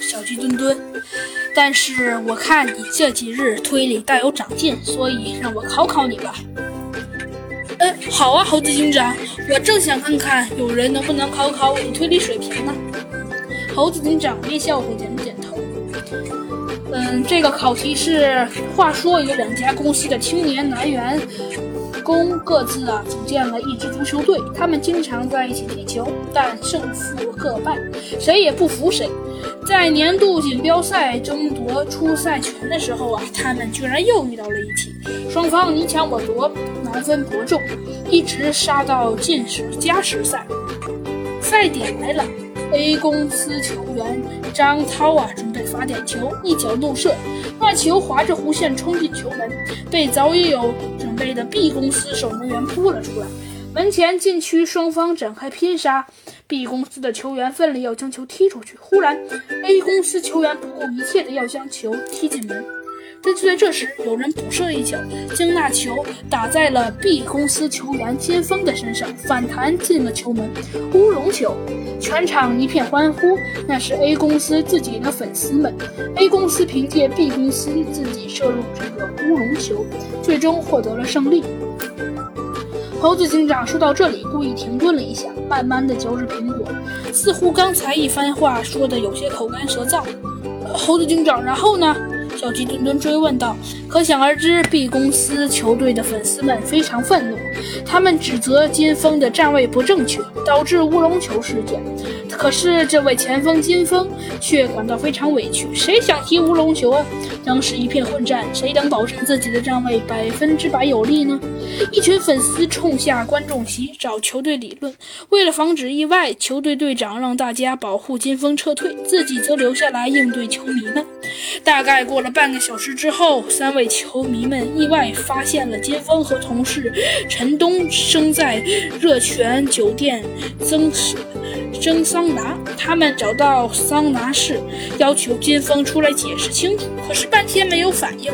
小鸡墩墩。但是我看你这几日推理大有长进，所以让我考考你吧。嗯，好啊，猴子警长，我正想看看有人能不能考考我的推理水平呢。猴子警长微笑着点了点头。嗯，这个考题是：话说有两家公司的青年男员工各自啊组建了一支足球队，他们经常在一起踢球，但胜负各半，谁也不服谁。在年度锦标赛争夺出赛权的时候啊，他们居然又遇到了一起，双方你抢我夺，难分伯仲，一直杀到进时加时赛。赛点来了。A 公司球员张涛啊，准备罚点球，一脚怒射，那球划着弧线冲进球门，被早已有准备的 B 公司守门员扑了出来。门前禁区双方展开拼杀，B 公司的球员奋力要将球踢出去，忽然 A 公司球员不顾一切的要将球踢进门。但就在这时，有人补射一脚，将那球打在了 B 公司球员金锋的身上，反弹进了球门，乌龙球！全场一片欢呼，那是 A 公司自己的粉丝们。A 公司凭借 B 公司自己射入这个乌龙球，最终获得了胜利。猴子警长说到这里，故意停顿了一下，慢慢的嚼着苹果，似乎刚才一番话说的有些口干舌燥。猴子警长，然后呢？小鸡墩墩追问道：“可想而知，B 公司球队的粉丝们非常愤怒，他们指责金峰的站位不正确，导致乌龙球事件。可是这位前锋金峰却感到非常委屈，谁想踢乌龙球啊？当时一片混战，谁能保证自己的站位百分之百有利呢？一群粉丝冲下观众席找球队理论，为了防止意外，球队队长让大家保护金峰撤退，自己则留下来应对球迷们。大概过了。”半个小时之后，三位球迷们意外发现了金峰和同事陈东生在热泉酒店蒸蒸桑拿。他们找到桑拿室，要求金峰出来解释清楚，可是半天没有反应，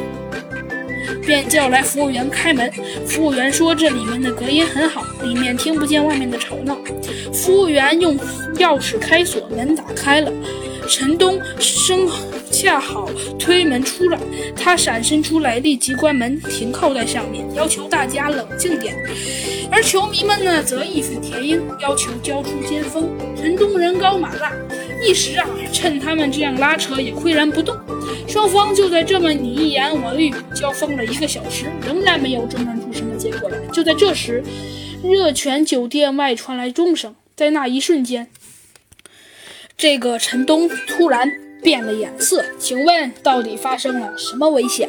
便叫来服务员开门。服务员说这里面的隔音很好，里面听不见外面的吵闹。服务员用钥匙开锁，门打开了。陈东生。恰好推门出来，他闪身出来，立即关门，停靠在上面，要求大家冷静点。而球迷们呢，则义愤填膺，要求交出金锋。陈东人高马大，一时啊，趁他们这样拉扯，也岿然不动。双方就在这么你一言我一语交锋了一个小时，仍然没有争论出什么结果来。就在这时，热泉酒店外传来钟声，在那一瞬间，这个陈东突然。变了颜色，请问到底发生了什么危险？